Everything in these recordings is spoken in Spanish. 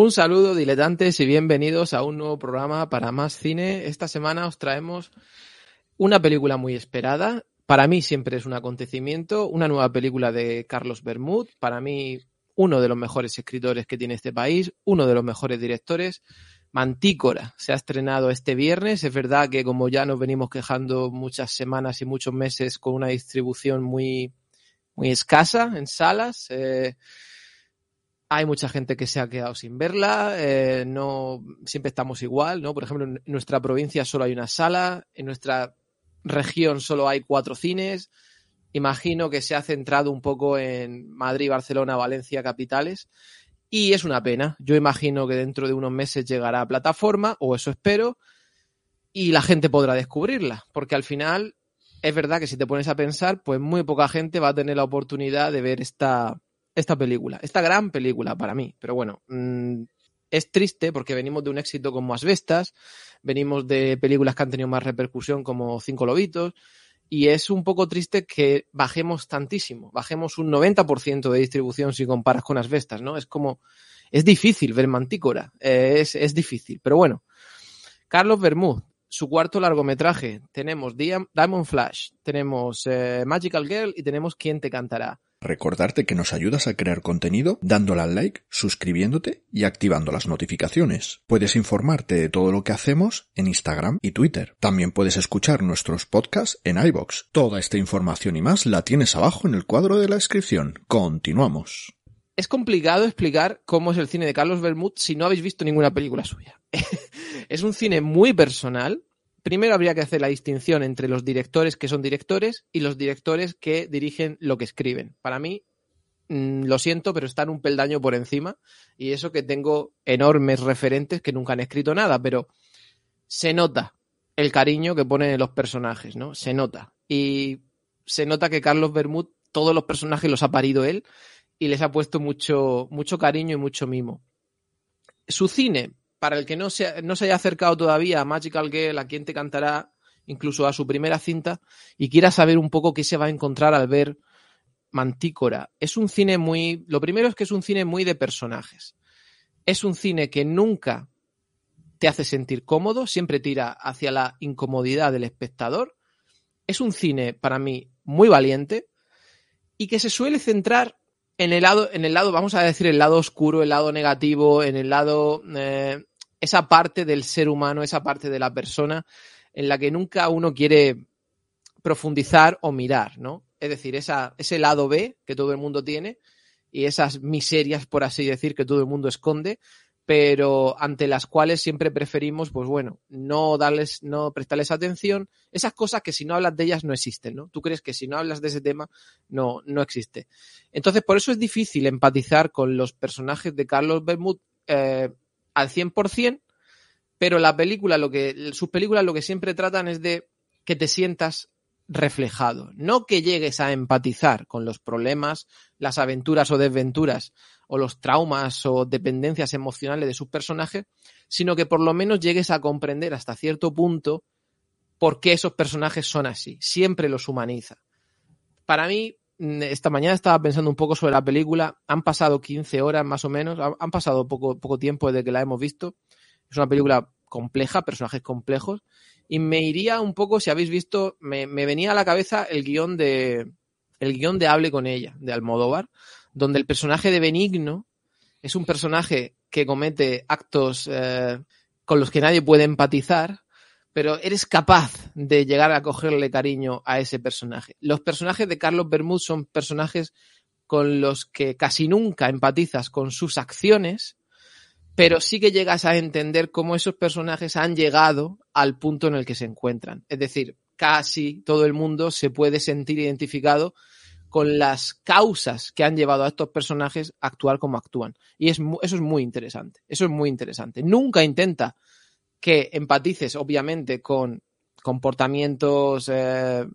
Un saludo, diletantes, y bienvenidos a un nuevo programa para más cine. Esta semana os traemos una película muy esperada. Para mí siempre es un acontecimiento. Una nueva película de Carlos Bermud. Para mí, uno de los mejores escritores que tiene este país, uno de los mejores directores. Mantícora se ha estrenado este viernes. Es verdad que, como ya nos venimos quejando muchas semanas y muchos meses, con una distribución muy, muy escasa en salas. Eh, hay mucha gente que se ha quedado sin verla, eh, no siempre estamos igual, ¿no? Por ejemplo, en nuestra provincia solo hay una sala, en nuestra región solo hay cuatro cines. Imagino que se ha centrado un poco en Madrid, Barcelona, Valencia, capitales. Y es una pena. Yo imagino que dentro de unos meses llegará a plataforma, o eso espero, y la gente podrá descubrirla. Porque al final, es verdad que si te pones a pensar, pues muy poca gente va a tener la oportunidad de ver esta, esta película, esta gran película para mí. Pero bueno, mmm, es triste porque venimos de un éxito como Asbestas, venimos de películas que han tenido más repercusión como Cinco Lobitos, y es un poco triste que bajemos tantísimo, bajemos un 90% de distribución si comparas con Asbestas, ¿no? Es como, es difícil ver Mantícora, es, es difícil, pero bueno. Carlos Bermud, su cuarto largometraje, tenemos Diamond Flash, tenemos eh, Magical Girl y tenemos Quién te cantará. Recordarte que nos ayudas a crear contenido dándole al like, suscribiéndote y activando las notificaciones. Puedes informarte de todo lo que hacemos en Instagram y Twitter. También puedes escuchar nuestros podcasts en iBox. Toda esta información y más la tienes abajo en el cuadro de la descripción. Continuamos. Es complicado explicar cómo es el cine de Carlos Bermud si no habéis visto ninguna película suya. es un cine muy personal, primero habría que hacer la distinción entre los directores que son directores y los directores que dirigen lo que escriben. Para mí, mmm, lo siento, pero están un peldaño por encima y eso que tengo enormes referentes que nunca han escrito nada, pero se nota el cariño que ponen en los personajes, ¿no? Se nota. Y se nota que Carlos Bermud, todos los personajes los ha parido él y les ha puesto mucho, mucho cariño y mucho mimo. Su cine, para el que no se, no se haya acercado todavía a Magical Girl, a quien te cantará, incluso a su primera cinta, y quiera saber un poco qué se va a encontrar al ver Mantícora. Es un cine muy. Lo primero es que es un cine muy de personajes. Es un cine que nunca te hace sentir cómodo, siempre tira hacia la incomodidad del espectador. Es un cine, para mí, muy valiente y que se suele centrar en el lado, en el lado, vamos a decir, el lado oscuro, el lado negativo, en el lado, eh, esa parte del ser humano, esa parte de la persona en la que nunca uno quiere profundizar o mirar, ¿no? Es decir, ese lado B que todo el mundo tiene y esas miserias, por así decir, que todo el mundo esconde, pero ante las cuales siempre preferimos, pues bueno, no darles, no prestarles atención, esas cosas que si no hablas de ellas no existen, ¿no? Tú crees que si no hablas de ese tema no, no existe. Entonces, por eso es difícil empatizar con los personajes de Carlos Bermud eh, al 100%, pero la película, lo que, sus películas lo que siempre tratan es de que te sientas reflejado, no que llegues a empatizar con los problemas, las aventuras o desventuras o los traumas o dependencias emocionales de sus personajes, sino que por lo menos llegues a comprender hasta cierto punto por qué esos personajes son así. Siempre los humaniza. Para mí, esta mañana estaba pensando un poco sobre la película. Han pasado 15 horas más o menos. Han pasado poco, poco tiempo desde que la hemos visto. Es una película compleja, personajes complejos. Y me iría un poco, si habéis visto, me, me venía a la cabeza el guion de. El guion de Hable con ella, de Almodóvar, donde el personaje de Benigno es un personaje que comete actos eh, con los que nadie puede empatizar, pero eres capaz de llegar a cogerle cariño a ese personaje. Los personajes de Carlos Bermúdez son personajes con los que casi nunca empatizas con sus acciones, pero sí que llegas a entender cómo esos personajes han llegado al punto en el que se encuentran. Es decir, casi todo el mundo se puede sentir identificado con las causas que han llevado a estos personajes a actuar como actúan. Y es, eso es muy interesante. Eso es muy interesante. Nunca intenta que empatices, obviamente, con comportamientos eh,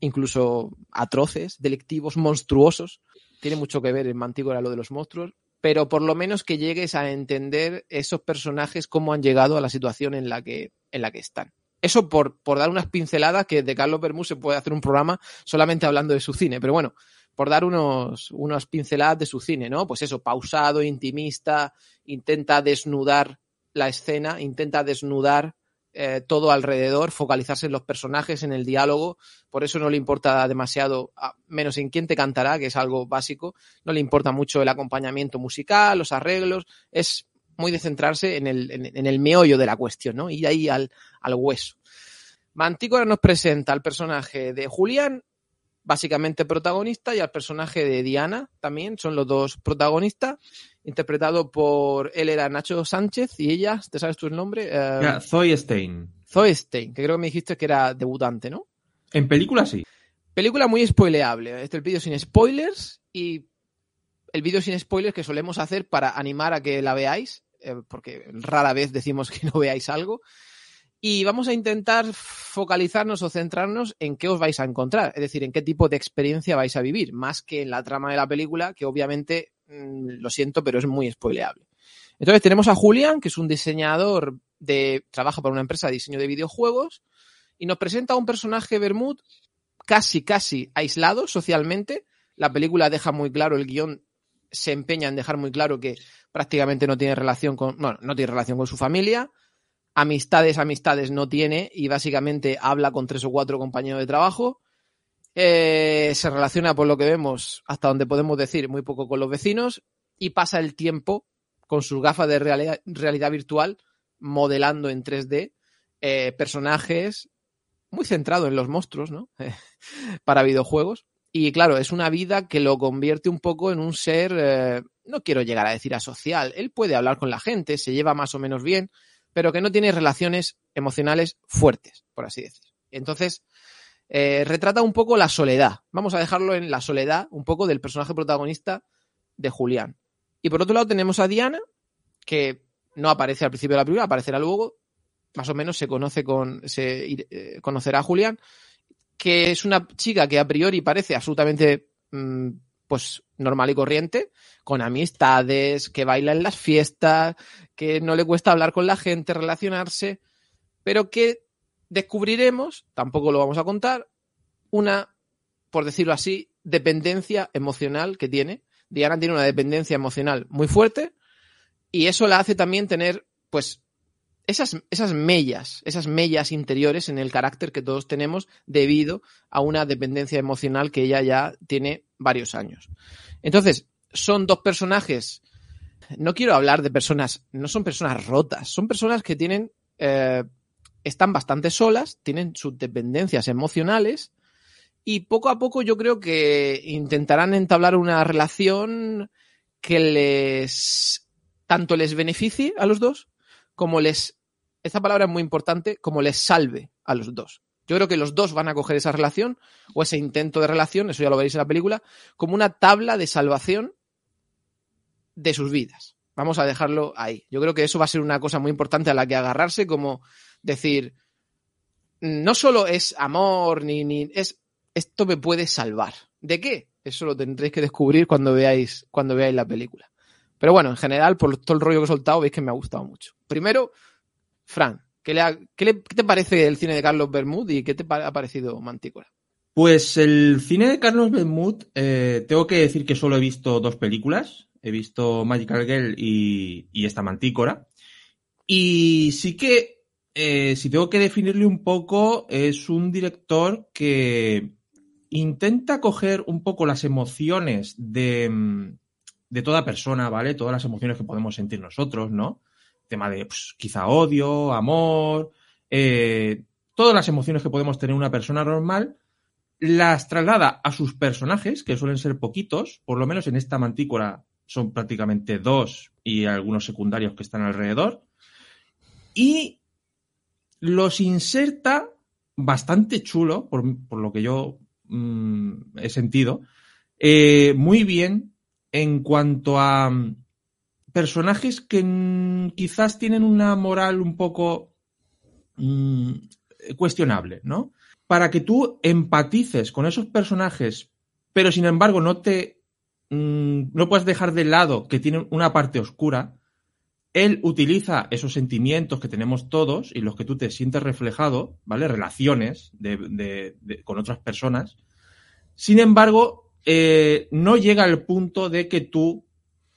incluso atroces, delictivos, monstruosos. Tiene mucho que ver en Mantígora lo de los monstruos, pero por lo menos que llegues a entender esos personajes cómo han llegado a la situación en la que, en la que están. Eso por, por dar unas pinceladas que de Carlos Bermúdez se puede hacer un programa solamente hablando de su cine, pero bueno, por dar unos, unas pinceladas de su cine, ¿no? Pues eso, pausado, intimista, intenta desnudar la escena, intenta desnudar eh, todo alrededor, focalizarse en los personajes, en el diálogo, por eso no le importa demasiado, menos en quién te cantará, que es algo básico, no le importa mucho el acompañamiento musical, los arreglos, es muy de centrarse en el, en, el meollo de la cuestión, ¿no? Ir ahí al, al hueso. Mantícora nos presenta al personaje de Julián, básicamente protagonista, y al personaje de Diana también, son los dos protagonistas, interpretado por él era Nacho Sánchez y ella, ¿te sabes el nombre? Uh, Zoe Stein. Zoe Stein, que creo que me dijiste que era debutante, ¿no? En película sí. Película muy spoileable. Este es el vídeo sin spoilers y el vídeo sin spoilers que solemos hacer para animar a que la veáis eh, porque rara vez decimos que no veáis algo. Y vamos a intentar focalizarnos o centrarnos en qué os vais a encontrar, es decir, en qué tipo de experiencia vais a vivir, más que en la trama de la película, que obviamente, mm, lo siento, pero es muy spoileable. Entonces tenemos a Julian, que es un diseñador de, trabaja para una empresa de diseño de videojuegos, y nos presenta a un personaje Bermud casi, casi aislado socialmente. La película deja muy claro, el guion se empeña en dejar muy claro que prácticamente no tiene relación con, bueno, no tiene relación con su familia, amistades, amistades no tiene y básicamente habla con tres o cuatro compañeros de trabajo. Eh, se relaciona, por lo que vemos, hasta donde podemos decir, muy poco con los vecinos y pasa el tiempo con sus gafas de realidad, virtual modelando en 3D eh, personajes muy centrado en los monstruos, ¿no? Para videojuegos. Y claro, es una vida que lo convierte un poco en un ser, eh, no quiero llegar a decir asocial, él puede hablar con la gente, se lleva más o menos bien, pero que no tiene relaciones emocionales fuertes, por así decir. Entonces, eh, retrata un poco la soledad. Vamos a dejarlo en la soledad, un poco del personaje protagonista de Julián. Y por otro lado tenemos a Diana, que no aparece al principio de la película, aparecerá luego, más o menos se conoce con, se eh, conocerá a Julián, que es una chica que a priori parece absolutamente mm, pues normal y corriente, con amistades, que baila en las fiestas, que no le cuesta hablar con la gente, relacionarse, pero que descubriremos, tampoco lo vamos a contar, una, por decirlo así, dependencia emocional que tiene. Diana tiene una dependencia emocional muy fuerte y eso la hace también tener, pues, esas, esas mellas, esas mellas interiores en el carácter que todos tenemos debido a una dependencia emocional que ella ya tiene varios años. Entonces, son dos personajes. No quiero hablar de personas, no son personas rotas, son personas que tienen, eh, están bastante solas, tienen sus dependencias emocionales y poco a poco yo creo que intentarán entablar una relación que les tanto les beneficie a los dos como les esta palabra es muy importante, como les salve a los dos. Yo creo que los dos van a coger esa relación o ese intento de relación, eso ya lo veréis en la película, como una tabla de salvación de sus vidas. Vamos a dejarlo ahí. Yo creo que eso va a ser una cosa muy importante a la que agarrarse, como decir, no solo es amor, ni, ni es esto me puede salvar. ¿De qué? Eso lo tendréis que descubrir cuando veáis, cuando veáis la película. Pero bueno, en general, por todo el rollo que he soltado, veis que me ha gustado mucho. Primero, Fran, ¿qué, te parece el cine de Carlos Bermud y qué te ha parecido Mantícora? Pues el cine de Carlos Bermud, eh, tengo que decir que solo he visto dos películas. He visto Magical Girl y, esta Mantícora. Y sí que, eh, si tengo que definirle un poco, es un director que intenta coger un poco las emociones de, de toda persona, ¿vale? Todas las emociones que podemos sentir nosotros, ¿no? Tema de pues, quizá odio, amor, eh, todas las emociones que podemos tener una persona normal, las traslada a sus personajes, que suelen ser poquitos, por lo menos en esta mantícora son prácticamente dos y algunos secundarios que están alrededor, y los inserta bastante chulo, por, por lo que yo mm, he sentido, eh, muy bien en cuanto a mm, personajes que quizás tienen una moral un poco mm, cuestionable, ¿no? Para que tú empatices con esos personajes, pero sin embargo no te mm, no puedes dejar de lado que tienen una parte oscura. Él utiliza esos sentimientos que tenemos todos y los que tú te sientes reflejado, ¿vale? Relaciones de, de, con otras personas. Sin embargo, eh, no llega al punto de que tú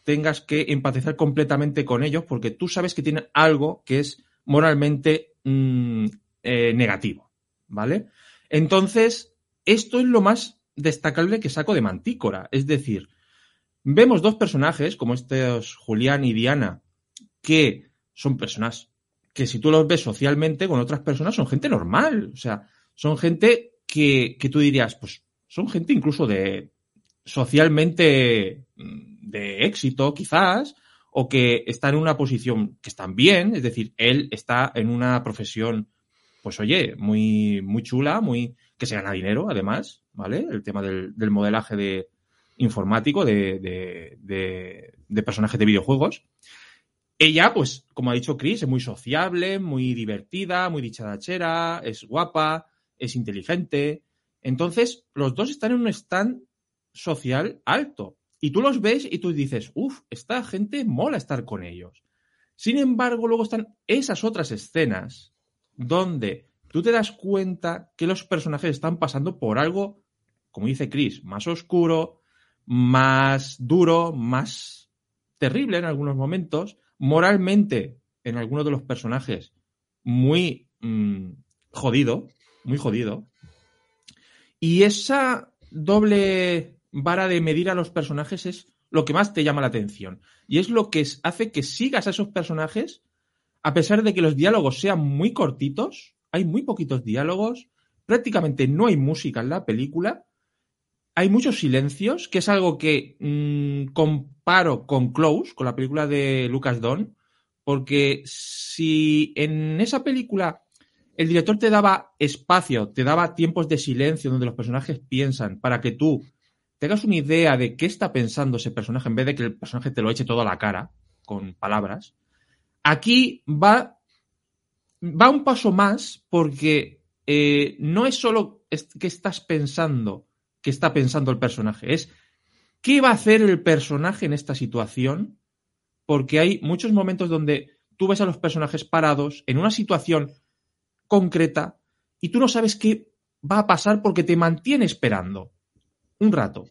tengas que empatizar completamente con ellos porque tú sabes que tienen algo que es moralmente mmm, eh, negativo, ¿vale? Entonces, esto es lo más destacable que saco de Mantícora. Es decir, vemos dos personajes, como estos Julián y Diana, que son personas que si tú los ves socialmente con otras personas son gente normal. O sea, son gente que, que tú dirías, pues son gente incluso de socialmente de éxito, quizás, o que está en una posición que están bien, es decir, él está en una profesión, pues oye, muy, muy chula, muy, que se gana dinero, además, ¿vale? El tema del, del modelaje de informático de, de, de, de, personajes de videojuegos. Ella, pues, como ha dicho Chris, es muy sociable, muy divertida, muy dicharachera, es guapa, es inteligente. Entonces, los dos están en un stand social alto. Y tú los ves y tú dices, uff, esta gente mola estar con ellos. Sin embargo, luego están esas otras escenas donde tú te das cuenta que los personajes están pasando por algo, como dice Chris, más oscuro, más duro, más terrible en algunos momentos, moralmente en algunos de los personajes muy mmm, jodido, muy jodido. Y esa doble vara de medir a los personajes es lo que más te llama la atención. Y es lo que hace que sigas a esos personajes, a pesar de que los diálogos sean muy cortitos, hay muy poquitos diálogos, prácticamente no hay música en la película, hay muchos silencios, que es algo que mmm, comparo con Close, con la película de Lucas Don, porque si en esa película el director te daba espacio, te daba tiempos de silencio donde los personajes piensan para que tú tengas una idea de qué está pensando ese personaje en vez de que el personaje te lo eche todo a la cara con palabras, aquí va, va un paso más porque eh, no es solo qué estás pensando, qué está pensando el personaje, es qué va a hacer el personaje en esta situación, porque hay muchos momentos donde tú ves a los personajes parados en una situación concreta y tú no sabes qué va a pasar porque te mantiene esperando un rato,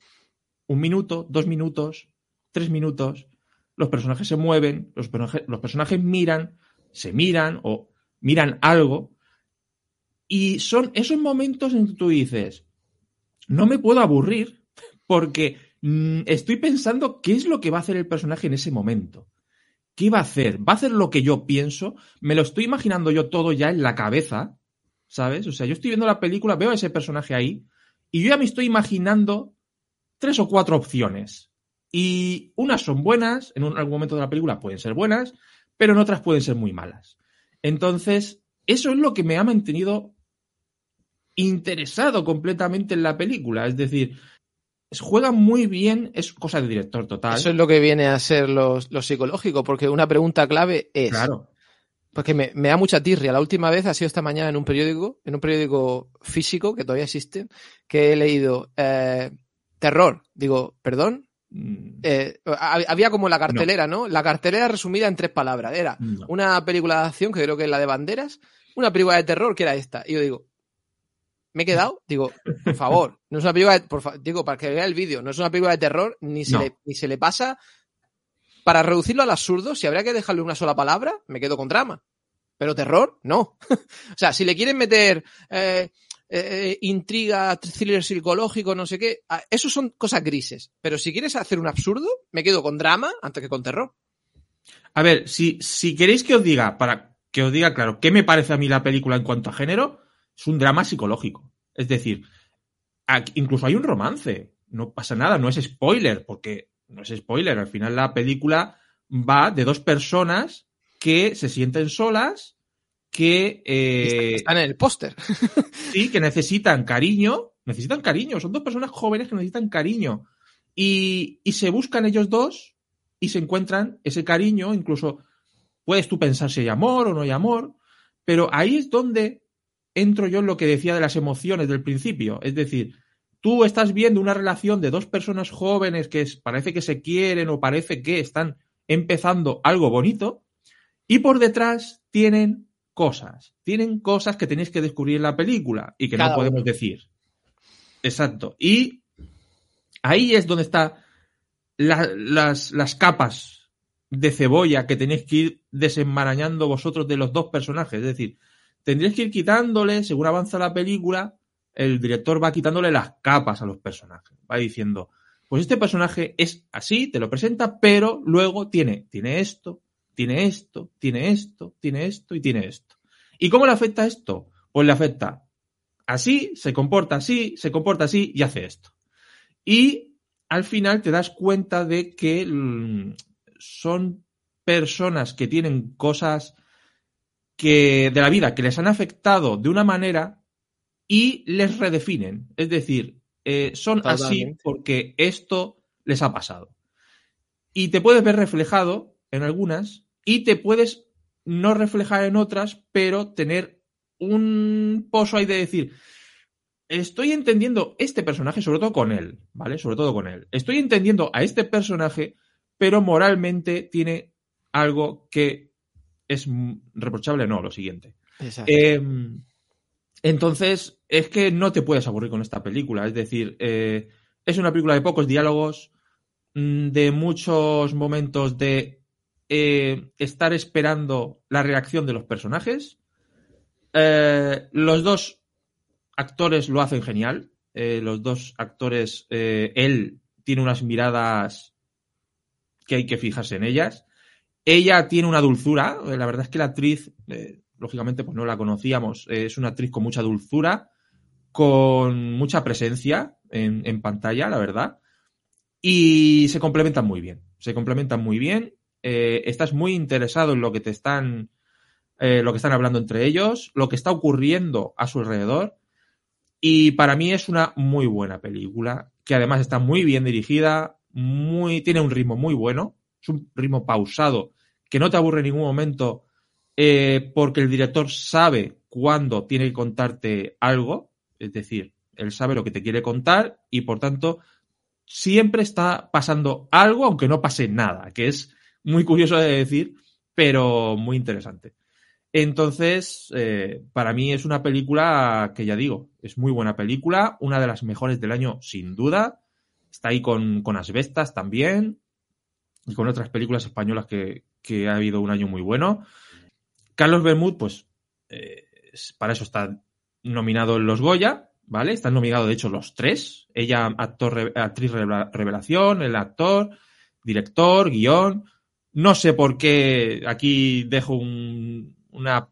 un minuto, dos minutos, tres minutos, los personajes se mueven, los personajes, los personajes miran, se miran o miran algo, y son esos momentos en que tú dices, no me puedo aburrir porque mmm, estoy pensando qué es lo que va a hacer el personaje en ese momento. ¿Qué va a hacer? ¿Va a hacer lo que yo pienso? Me lo estoy imaginando yo todo ya en la cabeza, ¿sabes? O sea, yo estoy viendo la película, veo a ese personaje ahí, y yo ya me estoy imaginando tres o cuatro opciones. Y unas son buenas, en un, algún momento de la película pueden ser buenas, pero en otras pueden ser muy malas. Entonces, eso es lo que me ha mantenido interesado completamente en la película. Es decir, juega muy bien, es cosa de director total. Eso es lo que viene a ser lo, lo psicológico, porque una pregunta clave es. Claro. Porque me, me, da mucha tirria. La última vez ha sido esta mañana en un periódico, en un periódico físico que todavía existe, que he leído eh, terror. Digo, perdón. Eh, había como la cartelera, no. ¿no? La cartelera resumida en tres palabras. Era No. una película de acción, que creo que es la de banderas, una película de terror, que era esta. Y yo digo, me he quedado, digo, por favor, no es una película de, por digo, para que vea el vídeo, no es una película de terror, ni se, No. le, ni se le pasa. Para reducirlo al absurdo, si habría que dejarle una sola palabra, me quedo con drama. Pero terror, no. o sea, si le quieren meter eh, eh, intriga, thriller psicológico, no sé qué, eso son cosas grises. Pero si quieres hacer un absurdo, me quedo con drama antes que con terror. A ver, si, si queréis que os diga, para que os diga claro, qué me parece a mí la película en cuanto a género, es un drama psicológico. Es decir, incluso hay un romance. No pasa nada, no es spoiler, porque no es spoiler. Al final la película va de dos personas que se sienten solas, que... Eh, están en el póster. sí, que necesitan cariño, necesitan cariño. Son dos personas jóvenes que necesitan cariño. Y, y se buscan ellos dos y se encuentran ese cariño, incluso puedes tú pensar si hay amor o no hay amor, pero ahí es donde entro yo en lo que decía de las emociones del principio. Es decir, tú estás viendo una relación de dos personas jóvenes que parece que se quieren o parece que están empezando algo bonito y por detrás tienen cosas, tienen cosas que tenéis que descubrir en la película y que no podemos decir. Exacto. Y ahí es donde están las, las capas de cebolla que tenéis que ir desenmarañando vosotros de los dos personajes. Es decir, tendréis que ir quitándole, según avanza la película, el director va quitándole las capas a los personajes. Va diciendo, pues este personaje es así, te lo presenta, pero luego tiene, tiene esto, tiene esto, tiene esto, tiene esto y tiene esto. ¿Y cómo le afecta esto? Pues le afecta así, se comporta así, se comporta así y hace esto. Y al final te das cuenta de que mm, son personas que tienen cosas que de la vida que les han afectado de una manera y les redefinen. Es decir, eh, son así porque esto les ha pasado. Y te puedes ver reflejado en algunas y te puedes no reflejar en otras, pero tener un pozo ahí de decir, estoy entendiendo este personaje, sobre todo con él, ¿vale? Sobre todo con él. Estoy entendiendo a este personaje, pero moralmente tiene algo que es reprochable, no, lo siguiente. Em, entonces, es que no te puedes aburrir con esta película. Es decir, eh, es una película de pocos diálogos, mm, de muchos momentos de eh, estar esperando la reacción de los personajes. Eh, los dos actores lo hacen genial. los dos actores, él tiene unas miradas que hay que fijarse en ellas. Ella tiene una dulzura, la verdad es que la actriz, lógicamente, pues no la conocíamos, eh, es una actriz con mucha dulzura, con mucha presencia en, pantalla, la verdad, y se complementan muy bien, se complementan muy bien, estás muy interesado en lo que te están, lo que están hablando entre ellos, lo que está ocurriendo a su alrededor, y para mí es una muy buena película, que además está muy bien dirigida, muy, tiene un ritmo muy bueno, es un ritmo pausado que no te aburre en ningún momento eh, porque el director sabe cuándo tiene que contarte algo, es decir, él sabe lo que te quiere contar y por tanto siempre está pasando algo aunque no pase nada, que es muy curioso de decir, pero muy interesante. Entonces, eh, para mí es una película que ya digo, es muy buena película, una de las mejores del año sin duda. Está ahí con, con Asbestas también y con otras películas españolas que, ha habido un año muy bueno. Carlos Bermud, pues eh, para eso está nominado en los Goya, ¿vale? Están nominados, de hecho, los tres. Ella, actor, actriz revelación, el actor, director, guion. No sé por qué aquí dejo un, una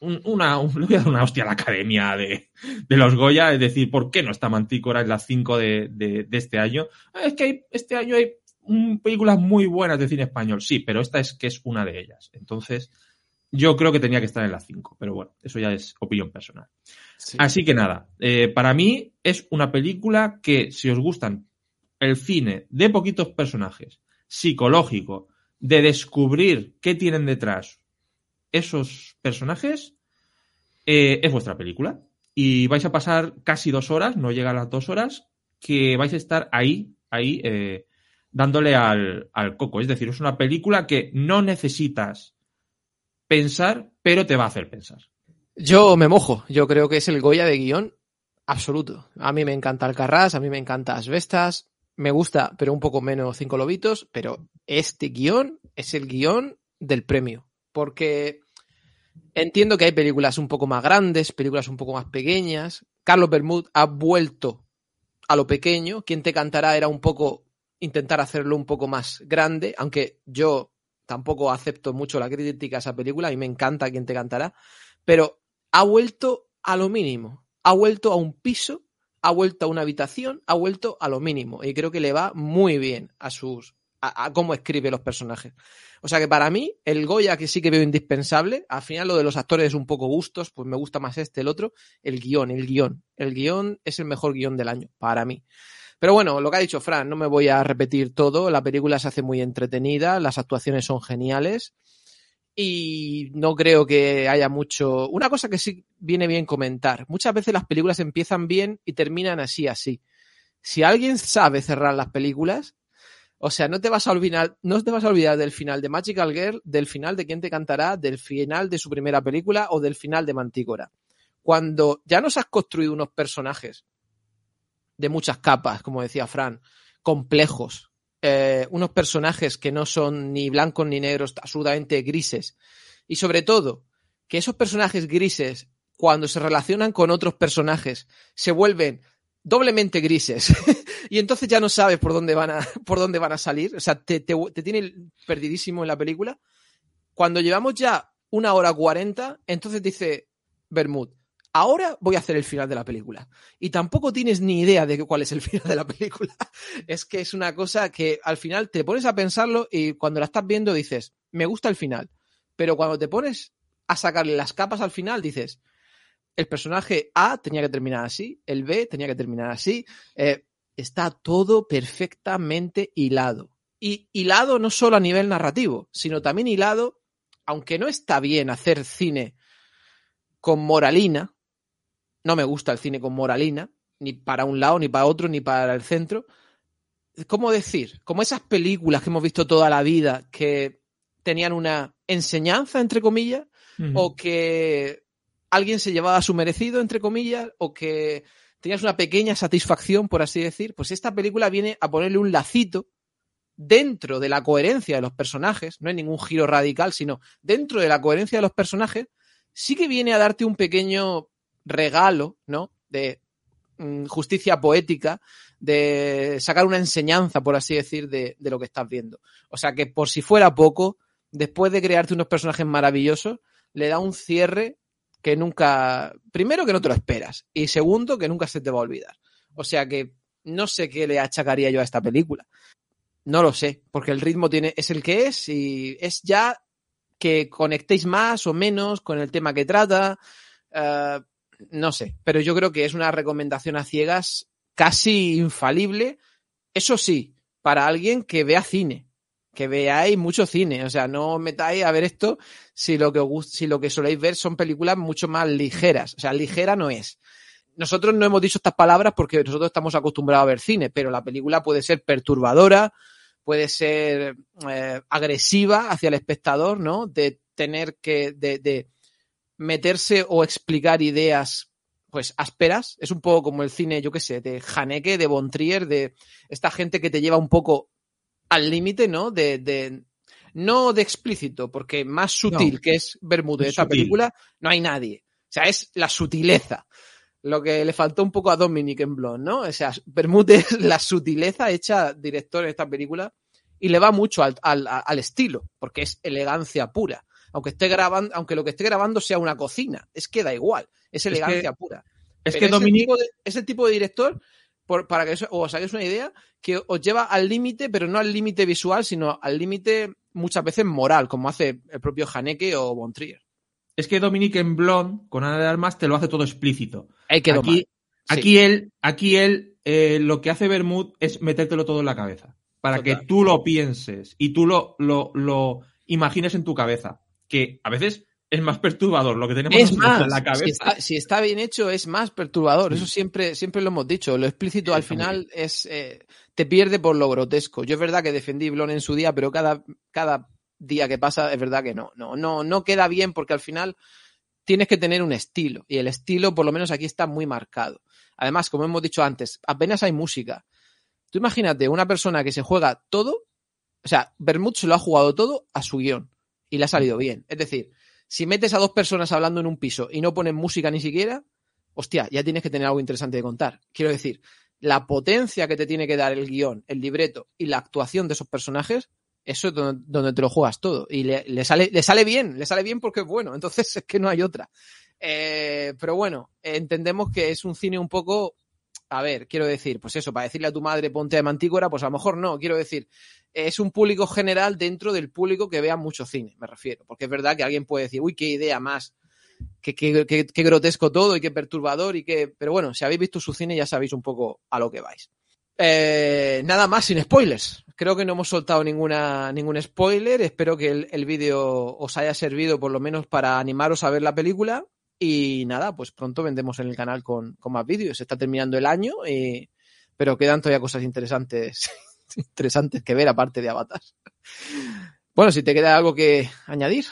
una, le voy a dar una hostia a la academia de, los Goya, es decir, ¿por qué no está Mantícora en las cinco de, de, este año? Es que este año hay películas muy buenas de cine español, sí, pero esta es que es una de ellas. Entonces, yo creo que tenía que estar en las cinco, pero bueno, eso ya es opinión personal. Así que nada, eh, para mí es una película que si os gustan el cine de poquitos personajes, psicológico, de descubrir qué tienen detrás esos personajes, eh, es vuestra película. Y vais a pasar casi dos horas, no llega a las dos horas, que vais a estar ahí, ahí, eh, dándole al, coco. Es decir, es una película que no necesitas pensar, pero te va a hacer pensar. Yo me mojo. Yo creo que es el Goya de guion absoluto. A mí me encanta el Carras, a mí me encanta Asbestas, me gusta, pero un poco menos Cinco Lobitos, pero este guion es el guion del premio. Porque entiendo que hay películas un poco más grandes, películas un poco más pequeñas. Carlos Bermud ha vuelto a lo pequeño. Quien te cantará era un poco intentar hacerlo un poco más grande, aunque yo tampoco acepto mucho la crítica a esa película y me encanta quien te cantará, pero ha vuelto a lo mínimo, ha vuelto a un piso, ha vuelto a una habitación, ha vuelto a lo mínimo y creo que le va muy bien a sus a, cómo escribe los personajes. O sea que para mí, el Goya que sí que veo indispensable, al final lo de los actores es un poco gustos, pues me gusta más este, el otro, el guion, el guion. El guion es el mejor guion del año, para mí. Pero bueno, lo que ha dicho Fran, no me voy a repetir todo, la película se hace muy entretenida, las actuaciones son geniales y no creo que haya mucho... Una cosa que sí viene bien comentar, muchas veces las películas empiezan bien y terminan así, así. Si alguien sabe cerrar las películas, o sea, no te vas a olvidar, no te vas a olvidar del final de Magical Girl, del final de quién te cantará, del final de su primera película o del final de Mantícora. Cuando ya nos has construido unos personajes de muchas capas, como decía Fran, complejos, eh, unos personajes que no son ni blancos ni negros, absolutamente grises. Y sobre todo, que esos personajes grises, cuando se relacionan con otros personajes, se vuelven doblemente grises. y entonces ya no sabes por dónde van a, por dónde van a salir. O sea, te, te, te tiene perdidísimo en la película. Cuando llevamos ya una hora cuarenta, entonces dice Bermud, ahora voy a hacer el final de la película. Y tampoco tienes ni idea de cuál es el final de la película. es que es una cosa que al final te pones a pensarlo y cuando la estás viendo dices, me gusta el final. Pero cuando te pones a sacarle las capas al final, dices, el personaje A tenía que terminar así, el B tenía que terminar así. Eh, está todo perfectamente hilado. Y hilado no solo a nivel narrativo, sino también hilado, aunque no está bien hacer cine con moralina, no me gusta el cine con moralina, ni para un lado, ni para otro, ni para el centro. ¿Cómo decir? Como esas películas que hemos visto toda la vida que tenían una enseñanza, entre comillas, uh -huh. o que alguien se llevaba a su merecido, entre comillas, o que tenías una pequeña satisfacción, por así decir, pues esta película viene a ponerle un lacito dentro de la coherencia de los personajes, no hay ningún giro radical, sino dentro de la coherencia de los personajes, sí que viene a darte un pequeño regalo, ¿no? De mm, justicia poética, de sacar una enseñanza, por así decir, de, lo que estás viendo. O sea que por si fuera poco, después de crearte unos personajes maravillosos, le da un cierre que nunca, primero que no te lo esperas y segundo que nunca se te va a olvidar. O sea que no sé qué le achacaría yo a esta película. No lo sé, porque el ritmo tiene, es el que es y es ya que conectéis más o menos con el tema que trata. Uh, no sé, pero yo creo que es una recomendación a ciegas casi infalible. Eso sí, para alguien que vea cine, que veáis mucho cine, o sea, no metáis a ver esto si lo que os si lo que soléis ver son películas mucho más ligeras, o sea, ligera no es. Nosotros no hemos dicho estas palabras porque nosotros estamos acostumbrados a ver cine, pero la película puede ser perturbadora, puede ser eh, agresiva hacia el espectador, ¿no? De tener que, de, de meterse o explicar ideas pues ásperas, es un poco como el cine, yo qué sé, de Haneke, de Bontrier, de esta gente que te lleva un poco al límite, ¿no? De, de, no de explícito, porque más sutil no, que es Bermúdez de esta sutil. película, no hay nadie. O sea, es la sutileza. Lo que le faltó un poco a Dominic en Blonde, ¿no? O sea, Bermúdez es la sutileza hecha director en esta película y le va mucho al, al, al estilo, porque es elegancia pura aunque esté grabando, aunque lo que esté grabando sea una cocina, es que da igual, es elegancia es que, pura. Es que Dominique es el tipo de director por, para que eso, os hagáis una idea que os lleva al límite, pero no al límite visual, sino al límite muchas veces moral, como hace el propio Haneke o Bontrier. Es que Dominique en Blonde, con Ana de Armas, te lo hace todo explícito. Hay que aquí, sí. aquí él, aquí él eh, lo que hace Bermud es metértelo todo en la cabeza. Para Total. que tú lo pienses y tú lo, lo, lo imagines en tu cabeza que a veces es más perturbador lo que tenemos es más, en la cabeza. Si está, si está, bien hecho, es más perturbador. Sí. Eso siempre, siempre lo hemos dicho. Lo explícito al final es eh, te pierde por lo grotesco. Yo es verdad que defendí Blon en su día, pero cada, cada día que pasa es verdad que no. No, no, no queda bien porque al final tienes que tener un estilo. Y el estilo, por lo menos aquí, está muy marcado. Además, como hemos dicho antes, apenas hay música. Tú imagínate una persona que se juega todo, o sea, Bermud se lo ha jugado todo a su guion y le ha salido bien. Es decir, si metes a dos personas hablando en un piso y no ponen música ni siquiera, hostia, ya tienes que tener algo interesante de contar. Quiero decir, la potencia que te tiene que dar el guion, el libreto y la actuación de esos personajes eso es donde, donde te lo juegas todo. Y le, le sale, le sale bien, le sale bien porque es bueno. Entonces es que no hay otra. Eh, pero bueno, entendemos que es un cine un poco. A ver, quiero decir, pues eso, para decirle a tu madre ponte de mantícora, pues a lo mejor no. Quiero decir, es un público general dentro del público que vea mucho cine, me refiero. Porque es verdad que alguien puede decir, uy, qué idea más, qué, qué, grotesco todo y qué perturbador y qué. Pero bueno, si habéis visto su cine ya sabéis un poco a lo que vais. Eh, nada más sin spoilers. Creo que no hemos soltado ninguna, ningún spoiler. Espero que el, el vídeo os haya servido por lo menos para animaros a ver la película. Y nada, pues pronto vendemos en el canal con, con más vídeos. Está terminando el año, y, pero quedan todavía cosas interesantes, interesantes que ver aparte de Avatar. Bueno, si te queda algo que añadir.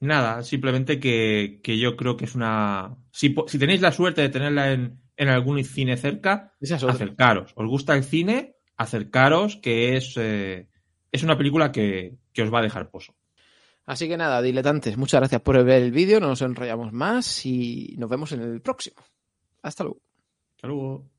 Nada, simplemente que, que yo creo que es una... Si, si tenéis la suerte de tenerla en, en algún cine cerca, es acercaros. ¿Os gusta el cine? Acercaros, que es, eh, es una película que, que os va a dejar pozo. Así que nada, diletantes, muchas gracias por ver el vídeo. No nos enrollamos más y nos vemos en el próximo. Hasta luego. Hasta luego.